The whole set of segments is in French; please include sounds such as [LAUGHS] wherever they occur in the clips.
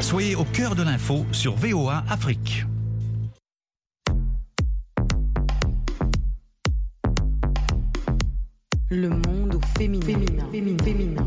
Soyez au cœur de l'info sur VOA Afrique. Le monde féminin. féminin. féminin.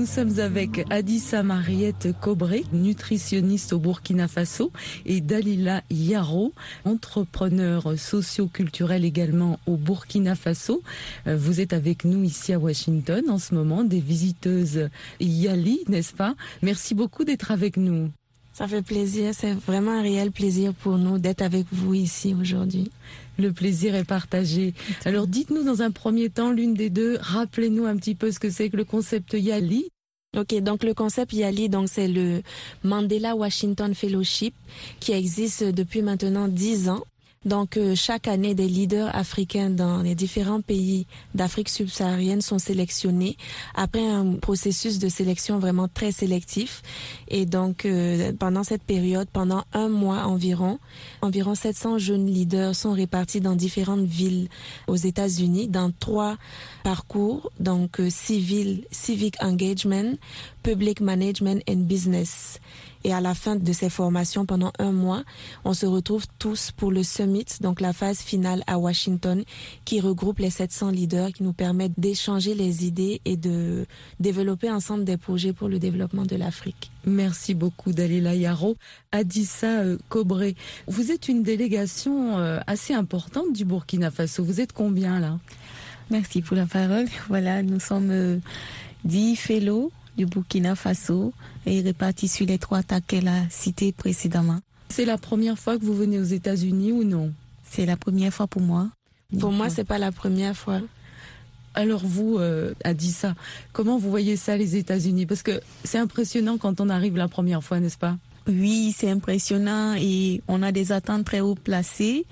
Nous sommes avec Adissa Mariette Cobré, nutritionniste au Burkina Faso, et Dalila Yaro, entrepreneur socio-culturel également au Burkina Faso. Euh, vous êtes avec nous ici à Washington en ce moment, des visiteuses Yali, n'est-ce pas? Merci beaucoup d'être avec nous. Ça fait plaisir, c'est vraiment un réel plaisir pour nous d'être avec vous ici aujourd'hui. Le plaisir est partagé. Alors dites-nous dans un premier temps, l'une des deux, rappelez-nous un petit peu ce que c'est que le concept Yali. Ok, donc le concept Yali, donc c'est le Mandela Washington Fellowship qui existe depuis maintenant dix ans. Donc euh, chaque année, des leaders africains dans les différents pays d'Afrique subsaharienne sont sélectionnés après un processus de sélection vraiment très sélectif. Et donc euh, pendant cette période, pendant un mois environ, environ 700 jeunes leaders sont répartis dans différentes villes aux États-Unis dans trois parcours, donc euh, civil, civic engagement, public management and business. Et à la fin de ces formations, pendant un mois, on se retrouve tous pour le summit, donc la phase finale à Washington, qui regroupe les 700 leaders, qui nous permettent d'échanger les idées et de développer ensemble des projets pour le développement de l'Afrique. Merci beaucoup Dalila Yaro. Adissa euh, Cobré, vous êtes une délégation euh, assez importante du Burkina Faso. Vous êtes combien là? Merci pour la parole. Voilà, nous sommes euh, 10 fellows du Burkina Faso et répartis sur les trois tas qu'elle a cités précédemment. C'est la première fois que vous venez aux États-Unis ou non? C'est la première fois pour moi. Pour moi, c'est pas la première fois. Alors vous, euh, Adissa, comment vous voyez ça les États-Unis? Parce que c'est impressionnant quand on arrive la première fois, n'est-ce pas? Oui, c'est impressionnant et on a des attentes très haut placées.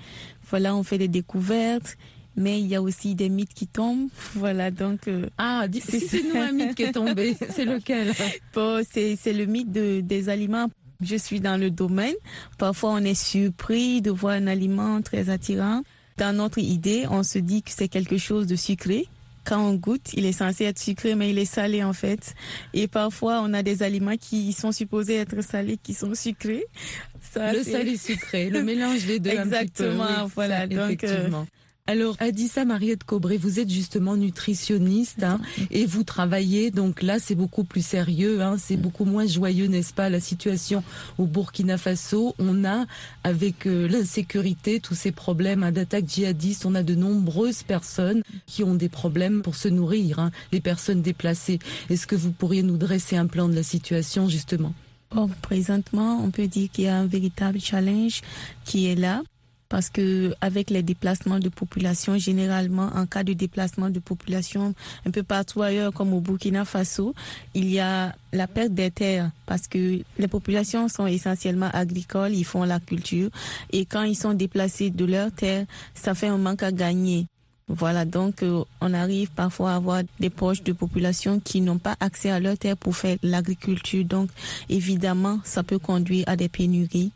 Voilà, on fait des découvertes mais il y a aussi des mythes qui tombent. Voilà, donc. euh, Ah, c'est nous un mythe qui est tombé. [LAUGHS] C'est lequel? Bon, c'est c'est le mythe de, des aliments. Je suis dans le domaine. Parfois, on est surpris de voir un aliment très attirant. Dans notre idée, on se dit que c'est quelque chose de sucré. Quand on goûte, il est censé être sucré, mais il est salé en fait. Et parfois, on a des aliments qui sont supposés être salés, qui sont sucrés. Ça, Le salé sucré, le [LAUGHS] mélange des deux. un petit peu. Exactement, Oui, voilà, ça, donc, euh. Alors, Adissa Mariette Cobré, vous êtes justement nutritionniste hein, et vous travaillez, donc là c'est beaucoup plus sérieux, hein, c'est beaucoup moins joyeux, n'est-ce pas, la situation au Burkina Faso. On a, avec euh, l'insécurité, tous ces problèmes hein, d'attaques djihadistes, on a de nombreuses personnes qui ont des problèmes pour se nourrir, hein, les personnes déplacées. Est-ce que vous pourriez nous dresser un plan de la situation justement? Oh, présentement, on peut dire qu'il y a un véritable challenge qui est là. Parce que avec les déplacements de population, généralement, en cas de déplacement de population un peu partout ailleurs, comme au Burkina Faso, il y a la perte des terres parce que les populations sont essentiellement agricoles, ils font la culture et quand ils sont déplacés de leurs terres, ça fait un manque à gagner. Voilà, donc euh, on arrive parfois à avoir des poches de population qui n'ont pas accès à leurs terres pour faire l'agriculture. Donc évidemment, ça peut conduire à des pénuries.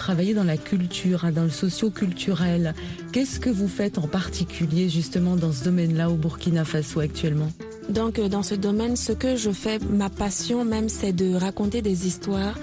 Travaillez dans la culture, hein, dans le socio-culturel. Qu'est-ce que vous faites en particulier justement dans ce domaine-là au Burkina Faso actuellement? Donc euh, dans ce domaine, ce que je fais, ma passion même, c'est de raconter des histoires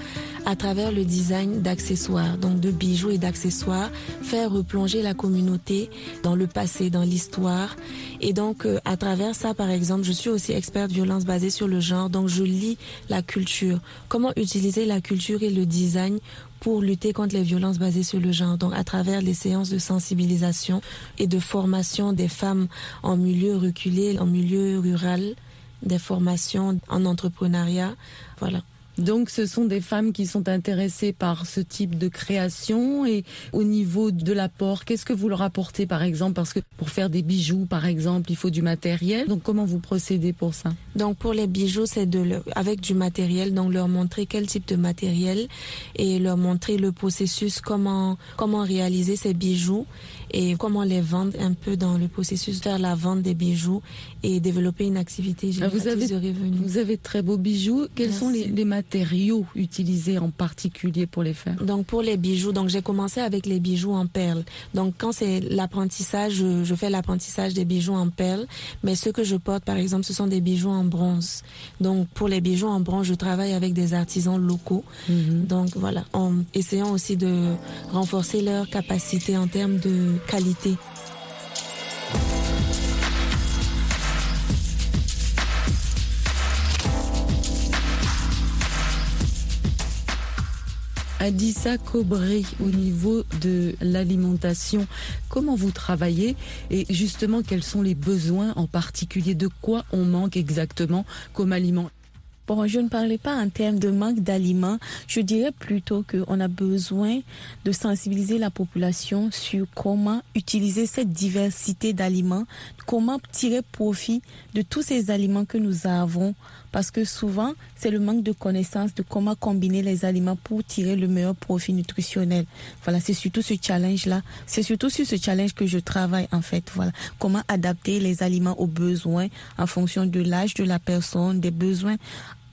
à travers le design d'accessoires, donc de bijoux et d'accessoires, faire replonger la communauté dans le passé, dans l'histoire. Et donc, euh, à travers ça, par exemple, je suis aussi experte violence basée sur le genre, donc je lis la culture. Comment utiliser la culture et le design pour lutter contre les violences basées sur le genre. Donc, à travers les séances de sensibilisation et de formation des femmes en milieu reculé, en milieu rural, des formations en entrepreneuriat, voilà. Donc ce sont des femmes qui sont intéressées par ce type de création et au niveau de l'apport, qu'est-ce que vous leur apportez par exemple? Parce que pour faire des bijoux par exemple, il faut du matériel. Donc comment vous procédez pour ça? Donc pour les bijoux, c'est de avec du matériel, donc leur montrer quel type de matériel et leur montrer le processus, comment comment réaliser ces bijoux et comment les vendre un peu dans le processus, faire la vente des bijoux et développer une activité ah, vous avez, de revenus. Vous avez très beaux bijoux. Quels sont les, les, matériaux utilisés en particulier pour les faire Donc pour les bijoux, donc j'ai commencé avec les bijoux en perles. Donc quand c'est l'apprentissage, je, je, fais l'apprentissage des bijoux en perles, mais ce que je porte par exemple, ce sont des bijoux en bronze. Donc pour les bijoux en bronze, je travaille avec des artisans locaux. Mhm. Donc voilà, en essayant aussi de renforcer leur capacité en termes de qualité. Adissa Cobré, au niveau de l'alimentation, comment vous travaillez et justement quels sont les besoins en particulier, de quoi on manque exactement comme aliment? Bon, je ne parlais pas en termes de manque d'aliments. Je dirais plutôt qu'on a besoin de sensibiliser la population sur comment utiliser cette diversité d'aliments, comment tirer profit de tous ces aliments que nous avons. Parce que souvent, c'est le manque de connaissance de comment combiner les aliments pour tirer le meilleur profit nutritionnel. Voilà, c'est surtout ce challenge-là. C'est surtout sur ce challenge que je travaille, en fait. Voilà. Comment adapter les aliments aux besoins en fonction de l'âge de la personne, des besoins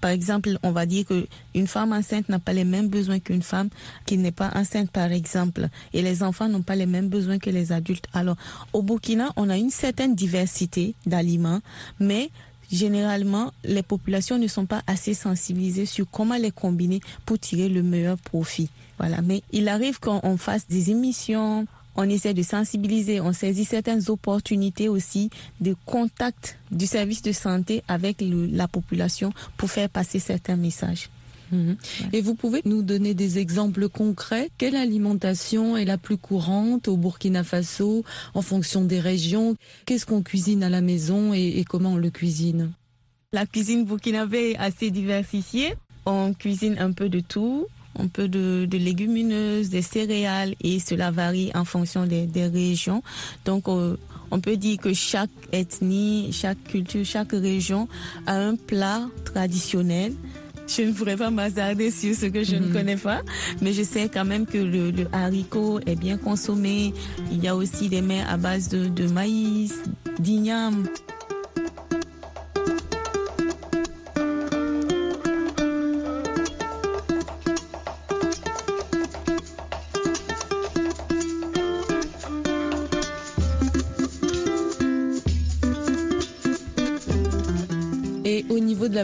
par exemple, on va dire que une femme enceinte n'a pas les mêmes besoins qu'une femme qui n'est pas enceinte, par exemple. Et les enfants n'ont pas les mêmes besoins que les adultes. Alors, au Burkina, on a une certaine diversité d'aliments, mais généralement, les populations ne sont pas assez sensibilisées sur comment les combiner pour tirer le meilleur profit. Voilà. Mais il arrive qu'on fasse des émissions, on essaie de sensibiliser, on saisit certaines opportunités aussi de contact du service de santé avec la population pour faire passer certains messages. Mhm. Et vous pouvez nous donner des exemples concrets? Quelle alimentation est la plus courante au Burkina Faso en fonction des régions? Qu'est-ce qu'on cuisine à la maison et, et comment on le cuisine? La cuisine burkinabé est assez diversifiée. On cuisine un peu de tout un peu de, légumineuses, des céréales et cela varie en fonction des, régions. Donc euh, on peut dire que chaque ethnie, chaque culture, chaque région a un plat traditionnel. Je ne pourrais pas m'hasarder sur ce que je ne mhm. connais pas, mais je sais quand même que le, haricot est bien consommé. Il y a aussi des mets à base de, de maïs, d'igname.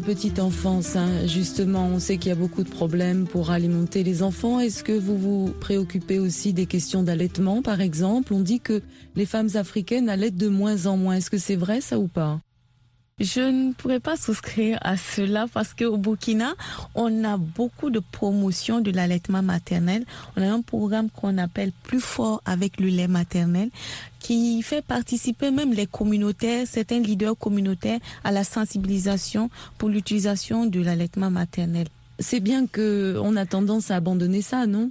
La petite enfance, hein, justement, on sait qu'il y a beaucoup de problèmes pour alimenter les enfants. Est-ce que vous vous préoccupez aussi des questions d'allaitement, par exemple? On dit que les femmes africaines allaitent de moins en moins. Est-ce que c'est vrai ça ou pas? Je ne pourrais pas souscrire à cela parce qu'au Burkina, on a beaucoup de promotion de l'allaitement maternel. On a un programme qu'on appelle Plus fort avec le lait maternel qui fait participer même les communautaires, certains leaders communautaires à la sensibilisation pour l'utilisation de l'allaitement maternel. C'est bien qu'on a tendance à abandonner ça, non?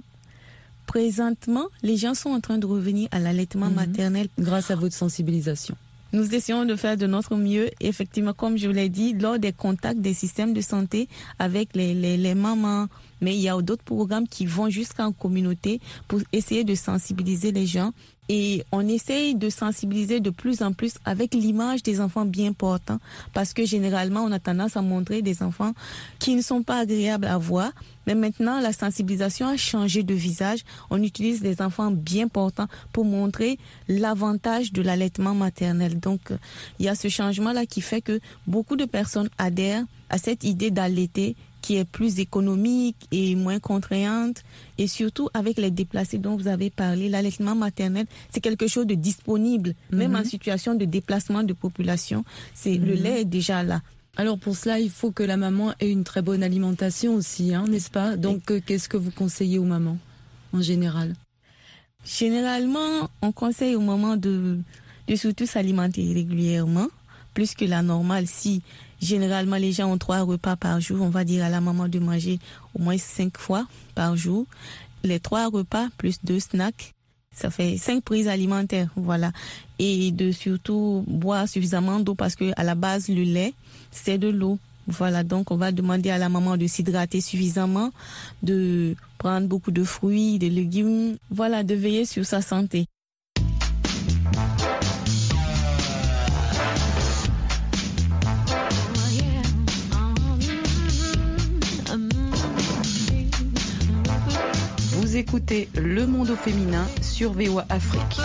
Présentement, les gens sont en train de revenir à l'allaitement mhm. maternel. Grâce à votre sensibilisation. Nous essayons de faire de notre mieux, effectivement, comme je vous l'ai dit, lors des contacts des systèmes de santé avec les, les, les mamans. Mais il y a d'autres programmes qui vont jusqu'en communauté pour essayer de sensibiliser les gens et on essaye de sensibiliser de plus en plus avec l'image des enfants bien portants, parce que généralement, on a tendance à montrer des enfants qui ne sont pas agréables à voir. Mais maintenant, la sensibilisation a changé de visage. On utilise des enfants bien portants pour montrer l'avantage de l'allaitement maternel. Donc, il y a ce changement-là qui fait que beaucoup de personnes adhèrent à cette idée d'allaiter qui est plus économique et moins contraignante. Et surtout avec les déplacés dont vous avez parlé, l'allaitement maternel, c'est quelque chose de disponible, même en mhm. situation de déplacement de population. C'est le mhm. lait est déjà là. Alors pour cela, il faut que la maman ait une très bonne alimentation aussi, hein, n'est-ce pas? Donc euh, qu'est-ce que vous conseillez aux mamans en général? Généralement, on conseille aux mamans de, de surtout s'alimenter régulièrement, plus que la normale. Si généralement les gens ont trois repas par jour, on va dire à la maman de manger au moins cinq fois par jour. Les trois repas plus deux snacks, ça fait cinq prises alimentaires, voilà. Et de surtout boire suffisamment d'eau parce que à la base le lait c'est de l'eau. Voilà, donc on va demander à la maman de s'hydrater suffisamment, de prendre beaucoup de fruits, de légumes, voilà, de veiller sur sa santé. Écoutez Le Monde au féminin sur VOA Afrique.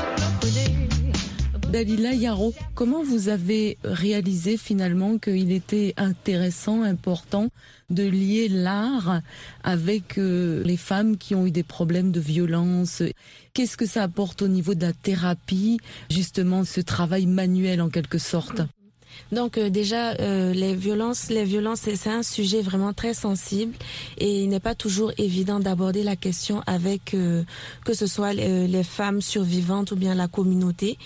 Dalila Yaro, comment vous avez réalisé finalement qu'il était intéressant, important de lier l'art avec euh, les femmes qui ont eu des problèmes de violence? Qu'est-ce que ça apporte au niveau de la thérapie, justement ce travail manuel en quelque sorte? Donc euh, déjà euh, les violences, les violences, c'est un sujet vraiment très sensible et il n'est pas toujours évident d'aborder la question avec que ce soit les femmes survivantes ou bien la communauté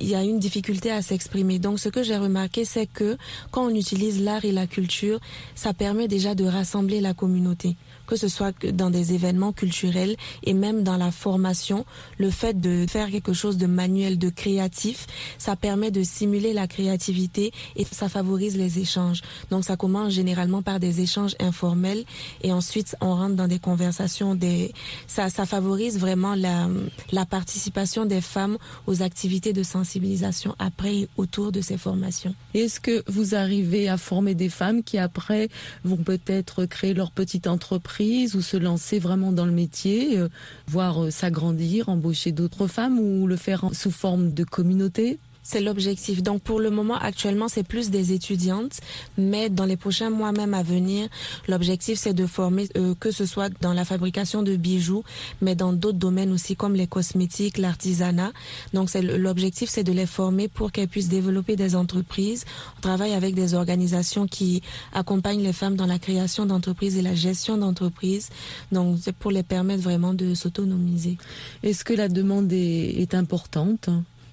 il y a une difficulté à s'exprimer. Donc ce que j'ai remarqué, c'est que quand on utilise l'art et la culture, ça permet déjà de rassembler la communauté que ce soit dans des événements culturels et même dans la formation, le fait de faire quelque chose de manuel, de créatif, ça permet de simuler la créativité et ça favorise les échanges. Donc ça commence généralement par des échanges informels et ensuite on rentre dans des conversations. Des... Ça, ça favorise vraiment la, la participation des femmes aux activités de sensibilisation après et autour de ces formations. Est-ce que vous arrivez à former des femmes qui après vont peut-être créer leur petite entreprise ou se lancer vraiment dans le métier, euh, voir euh, s'agrandir, embaucher d'autres femmes ou le faire sous forme de communauté? C'est l'objectif. Donc pour le moment, actuellement, c'est plus des étudiantes, mais dans les prochains mois même à venir, l'objectif c'est de former, euh, que ce soit dans la fabrication de bijoux, mais dans d'autres domaines aussi comme les cosmétiques, l'artisanat. Donc c'est l'objectif, c'est de les former pour qu'elles puissent développer des entreprises. On travaille avec des organisations qui accompagnent les femmes dans la création d'entreprises et la gestion d'entreprises. Donc c'est pour les permettre vraiment de s'autonomiser. Est-ce que la demande est, est importante?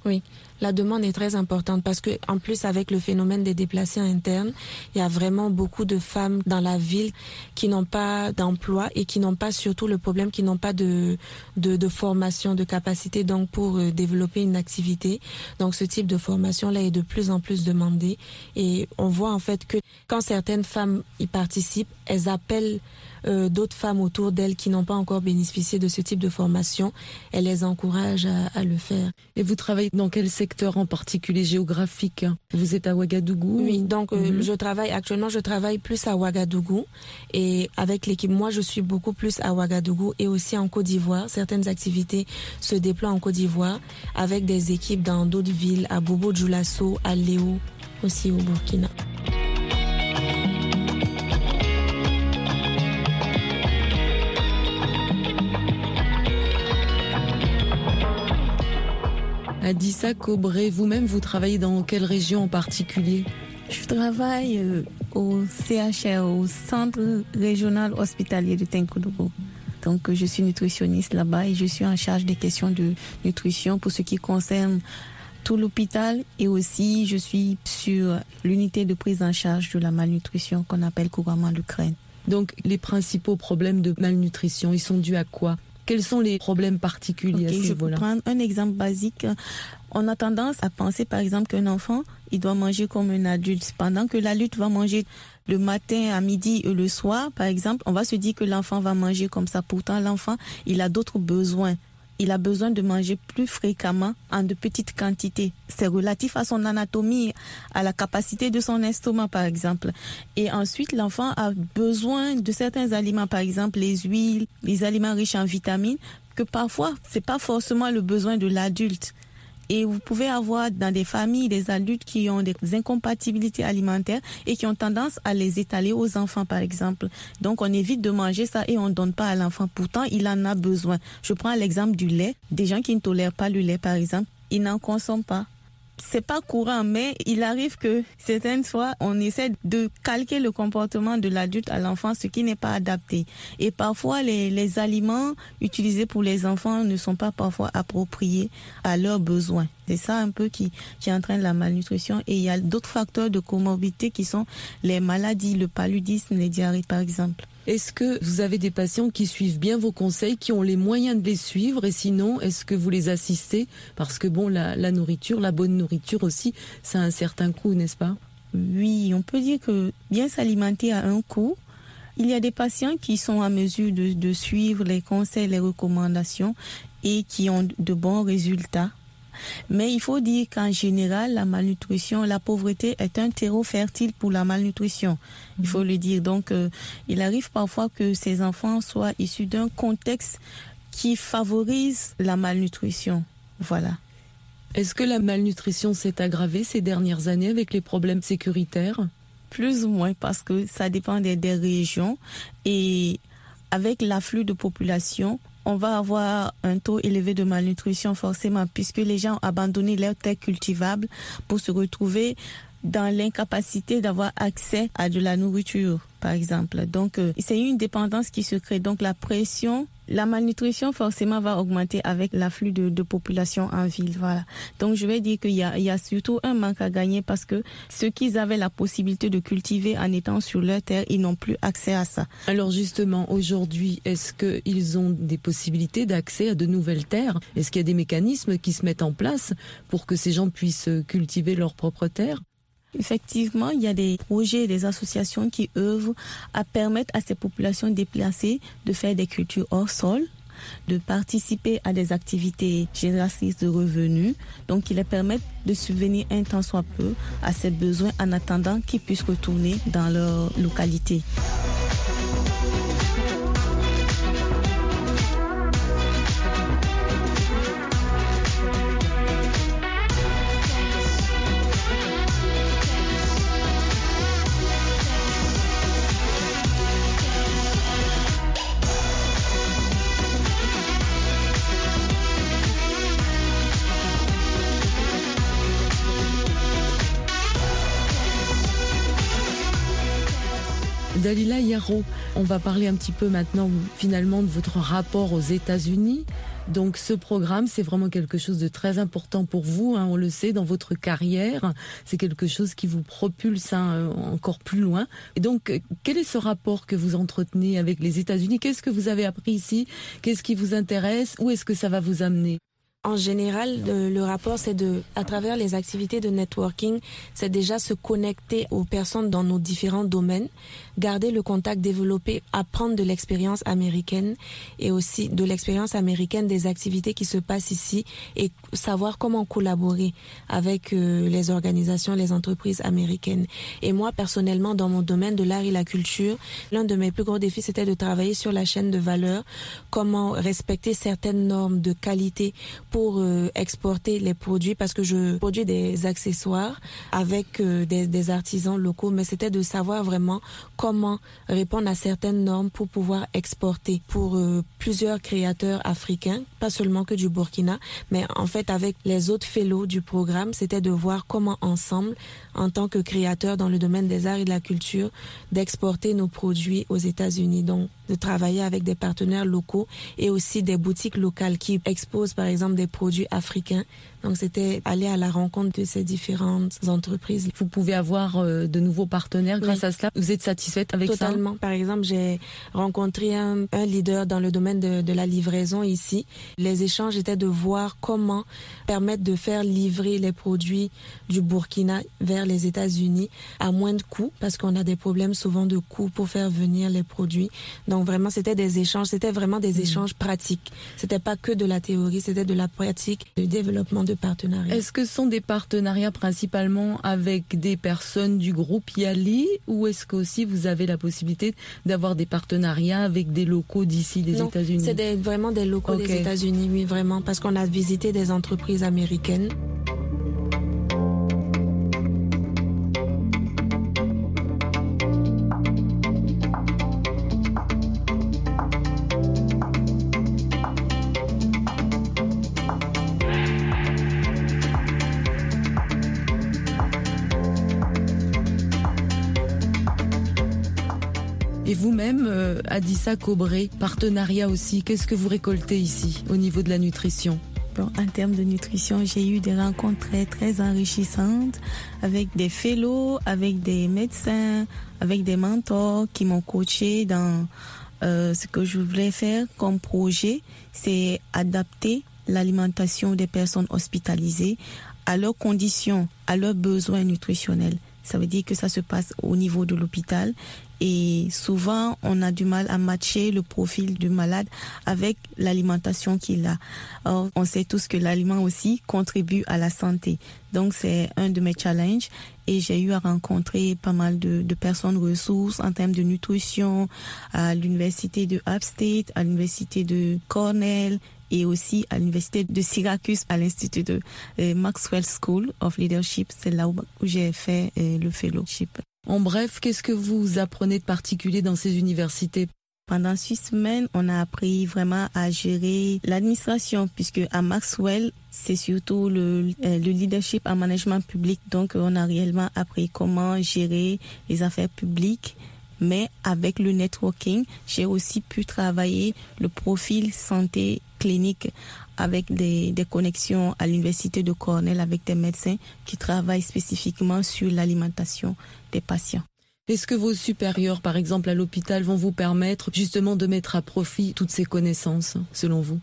Oui, la demande est très importante parce que en plus avec le phénomène des déplacés internes, il y a vraiment beaucoup de femmes dans la ville qui n'ont pas d'emploi et qui n'ont pas surtout le problème qui n'ont pas de, de, formation, de capacité donc pour euh, développer une activité. Donc ce type de formation là est de plus en plus demandé et on voit en fait que quand certaines femmes y participent, elles appellent euh, d'autres femmes autour d'elles qui n'ont pas encore bénéficié de ce type de formation, elles les encouragent à, le faire. Et vous travaillez dans quel secteur en particulier géographique? Vous êtes à Ouagadougou? Oui, donc euh, mhm. je travaille actuellement, je travaille plus à Ouagadougou et avec l'équipe, moi je suis beaucoup plus à Ouagadougou et aussi en Côte d'Ivoire. Certaines activités se déploient en Côte d'Ivoire avec des équipes dans d'autres villes, à Bobo Djoulasso, à Léo, aussi au Burkina. Adissa Cobré, vous-même, vous travaillez dans quelle région en particulier? Je travaille euh, au CHR, au Centre régional hospitalier de Tenkodogo. Donc, je suis nutritionniste là-bas et je suis en charge des questions de nutrition pour ce qui concerne tout l'hôpital et aussi je suis sur l'unité de prise en charge de la malnutrition qu'on appelle couramment l'Ukraine. Donc les principaux problèmes de malnutrition, ils sont dus à quoi? Quels sont les problèmes particuliers à ce Je vais prendre un exemple basique. On a tendance à penser, par exemple, qu'un enfant, il doit manger comme un adulte. Pendant que l'adulte va manger le matin, à midi et le soir, par exemple, on va se dire que l'enfant va manger comme ça. Pourtant, l'enfant, il a d'autres besoins il a besoin de manger plus fréquemment en de petites quantités. C'est relatif à son anatomie, à la capacité de son estomac, par exemple. Et ensuite, l'enfant a besoin de certains aliments, par exemple les huiles, les aliments riches en vitamines, que parfois, c'est pas forcément le besoin de l'adulte. Et vous pouvez avoir dans des familles des adultes qui ont des incompatibilités alimentaires et qui ont tendance à les étaler aux enfants, par exemple. Donc, on évite de manger ça et on ne donne pas à l'enfant. Pourtant, il en a besoin. Je prends l'exemple du lait. Des gens qui ne tolèrent pas le lait, par exemple, ils n'en consomment pas c'est pas courant, mais il arrive que certaines fois, on essaie de calquer le comportement de l'adulte à l'enfant, ce qui n'est pas adapté. Et parfois, les, les aliments utilisés pour les enfants ne sont pas parfois appropriés à leurs besoins. C'est ça un peu qui, qui entraîne la malnutrition. Et il y a d'autres facteurs de comorbidité qui sont les maladies, le paludisme, les diarrhées par exemple. Est-ce que vous avez des patients qui suivent bien vos conseils, qui ont les moyens de les suivre Et sinon, est-ce que vous les assistez Parce que bon, la, nourriture, la bonne nourriture aussi, ça a un certain coût, n'est-ce pas? Oui, on peut dire que bien s'alimenter a un coût. Il y a des patients qui sont à mesure de, de suivre les conseils, les recommandations et qui ont de bons résultats. Mais il faut dire qu'en général, la malnutrition, la pauvreté est un terreau fertile pour la malnutrition. Il faut le dire. Donc, euh, il arrive parfois que ces enfants soient issus d'un contexte qui favorise la malnutrition. Voilà. Est-ce que la malnutrition s'est aggravée ces dernières années avec les problèmes sécuritaires? Plus ou moins, parce que ça dépend des, des régions. Et avec l'afflux de population, on va avoir un taux élevé de malnutrition forcément puisque les gens ont abandonné leurs terres cultivables pour se retrouver dans l'incapacité d'avoir accès à de la nourriture, par exemple. Donc, euh, c'est une dépendance qui se crée. Donc, la pression la malnutrition forcément va augmenter avec l'afflux de, de, population en ville. Voilà. Donc je vais dire qu'il y a, y a surtout un manque à gagner parce que ceux qui avaient la possibilité de cultiver en étant sur leur terre, ils n'ont plus accès à ça. Alors justement, aujourd'hui, est-ce qu'ils ont des possibilités d'accès à de nouvelles terres? Est-ce qu'il y a des mécanismes qui se mettent en place pour que ces gens puissent cultiver leurs propres terres Effectivement, il y a des projets et des associations qui œuvrent à permettre à ces populations déplacées de faire des cultures hors sol, de participer à des activités génératrices de revenus, donc qui les permettent de subvenir un temps soit peu à ces besoins en attendant qu'ils puissent retourner dans leur localité. Dalila Yaro, on va parler un petit peu maintenant finalement de votre rapport aux États-Unis. Donc ce programme, c'est vraiment quelque chose de très important pour vous, hein, on le sait, dans votre carrière. C'est quelque chose qui vous propulse hein, encore plus loin. Et donc, quel est ce rapport que vous entretenez avec les États-Unis? Qu'est-ce que vous avez appris ici? Qu'est-ce qui vous intéresse? Où est-ce que ça va vous amener? En général, le, rapport, c'est de, à travers les activités de networking, c'est déjà se connecter aux personnes dans nos différents domaines, garder le contact, développer, apprendre de l'expérience américaine et aussi de l'expérience américaine des activités qui se passent ici et savoir comment collaborer avec euh, les organisations, les entreprises américaines. Et moi, personnellement, dans mon domaine de l'art et la culture, l'un de mes plus gros défis, c'était de travailler sur la chaîne de valeur, comment respecter certaines normes de qualité euh, exporter les produits parce que je produis des accessoires avec euh, des, artisans locaux, mais c'était de savoir vraiment comment répondre à certaines normes pour pouvoir exporter pour euh, plusieurs créateurs africains, pas seulement que du Burkina, mais en fait avec les autres fellows du programme, c'était de voir comment ensemble, en tant que créateurs dans le domaine des arts et de la culture, d'exporter nos produits aux États-Unis. De travailler avec des partenaires locaux et aussi des boutiques locales qui exposent par exemple des produits africains donc c'était aller à la rencontre de ces différentes entreprises. Vous pouvez avoir euh, de nouveaux partenaires grâce à cela. Vous êtes satisfaite avec ça? Totalement. Par exemple, j'ai rencontré un, leader dans le domaine de, de, la livraison ici. Les échanges étaient de voir comment permettre de faire livrer les produits du Burkina vers les États-Unis à moins de coûts parce qu'on a des problèmes souvent de coûts pour faire venir les produits. Donc vraiment, c'était des échanges, c'était vraiment des mm. échanges pratiques. C'était pas que de la théorie, c'était de la pratique, du développement de partenariats. Est-ce que ce sont des partenariats principalement avec des personnes du groupe Yali ou est-ce que aussi vous avez la possibilité d'avoir des partenariats avec des locaux d'ici des États-Unis? C'est vraiment des locaux des États-Unis, oui, vraiment, parce qu'on a visité des entreprises américaines. Vous-même, euh, Adissa Cobré, partenariat aussi, qu'est-ce que vous récoltez ici au niveau de la nutrition? En termes de nutrition, j'ai eu des rencontres très, très enrichissantes avec des fellows, avec des médecins, avec des mentors qui m'ont coaché dans euh, ce que je voulais faire comme projet, c'est adapter l'alimentation des personnes hospitalisées à leurs conditions, à leurs besoins nutritionnels. Ça veut dire que ça se passe au niveau de l'hôpital et souvent on a du mal à matcher le profil du malade avec l'alimentation qu'il a. Or, on sait tous que l'aliment aussi contribue à la santé. Donc c'est un de mes challenges et j'ai eu à rencontrer pas mal de, de personnes ressources en termes de nutrition à l'université de Upstate, à l'université de Cornell et aussi à l'université de Syracuse, à l'institut de euh, Maxwell School of Leadership. C'est là où, j'ai fait euh, le fellowship. En bref, qu'est-ce que vous apprenez de particulier dans ces universités? Pendant six semaines, on a appris vraiment à gérer l'administration, puisque à Maxwell, c'est surtout le, euh, le, leadership en management public. Donc, on a réellement appris comment gérer les affaires publiques. Mais avec le networking, j'ai aussi pu travailler le profil santé clinique avec des, des connexions à l'université de Cornell avec des médecins qui travaillent spécifiquement sur l'alimentation des patients. Est-ce que vos supérieurs, par exemple à l'hôpital, vont vous permettre justement de mettre à profit toutes ces connaissances, selon vous?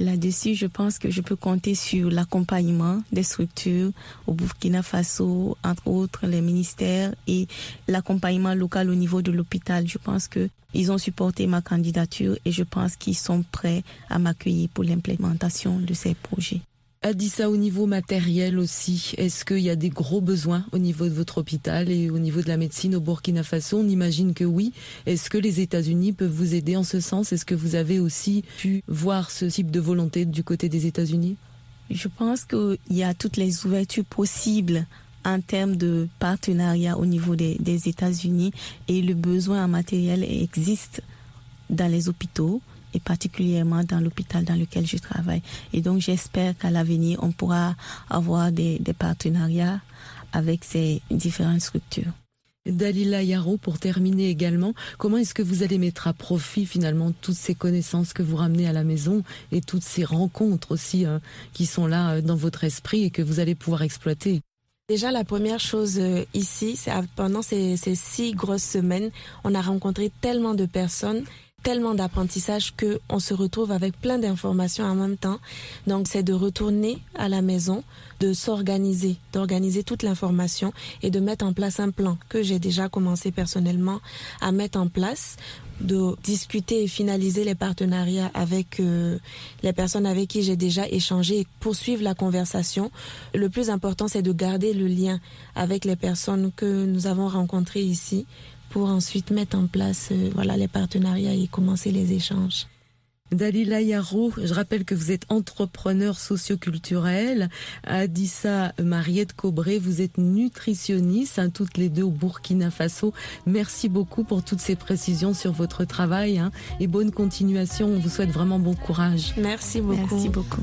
Là-dessus, je pense que je peux compter sur l'accompagnement des structures au Burkina Faso, entre autres les ministères et l'accompagnement local au niveau de l'hôpital. Je pense que ils ont supporté ma candidature et je pense qu'ils sont prêts à m'accueillir pour l'implémentation de ces projets a dit ça au niveau matériel aussi. Est-ce qu'il y a des gros besoins au niveau de votre hôpital et au niveau de la médecine au Burkina Faso? On imagine que oui. Est-ce que les États-Unis peuvent vous aider en ce sens? Est-ce que vous avez aussi pu voir ce type de volonté du côté des États-Unis? Je pense qu'il y a toutes les ouvertures possibles en termes de partenariat au niveau des, des États-Unis et le besoin en matériel existe dans les hôpitaux et particulièrement dans l'hôpital dans lequel je travaille. Et donc j'espère qu'à l'avenir, on pourra avoir des, des partenariats avec ces différentes structures. Dalila Yaro, pour terminer également, comment est-ce que vous allez mettre à profit finalement toutes ces connaissances que vous ramenez à la maison et toutes ces rencontres aussi hein, qui sont là euh, dans votre esprit et que vous allez pouvoir exploiter? Déjà, la première chose euh, ici, c'est pendant ces, ces six grosses semaines, on a rencontré tellement de personnes tellement d'apprentissage que on se retrouve avec plein d'informations en même temps. Donc c'est de retourner à la maison, de s'organiser, d'organiser toute l'information et de mettre en place un plan que j'ai déjà commencé personnellement à mettre en place de discuter et finaliser les partenariats avec euh, les personnes avec qui j'ai déjà échangé et poursuivre la conversation. Le plus important, c'est de garder le lien avec les personnes que nous avons rencontrées ici pour ensuite mettre en place euh, voilà, les partenariats et commencer les échanges. Dalila Yarou, je rappelle que vous êtes entrepreneur socioculturel. Adissa Mariette Cobré, vous êtes nutritionniste, hein, toutes les deux au Burkina Faso. Merci beaucoup pour toutes ces précisions sur votre travail hein, et bonne continuation. On vous souhaite vraiment bon courage. Merci beaucoup. Merci beaucoup.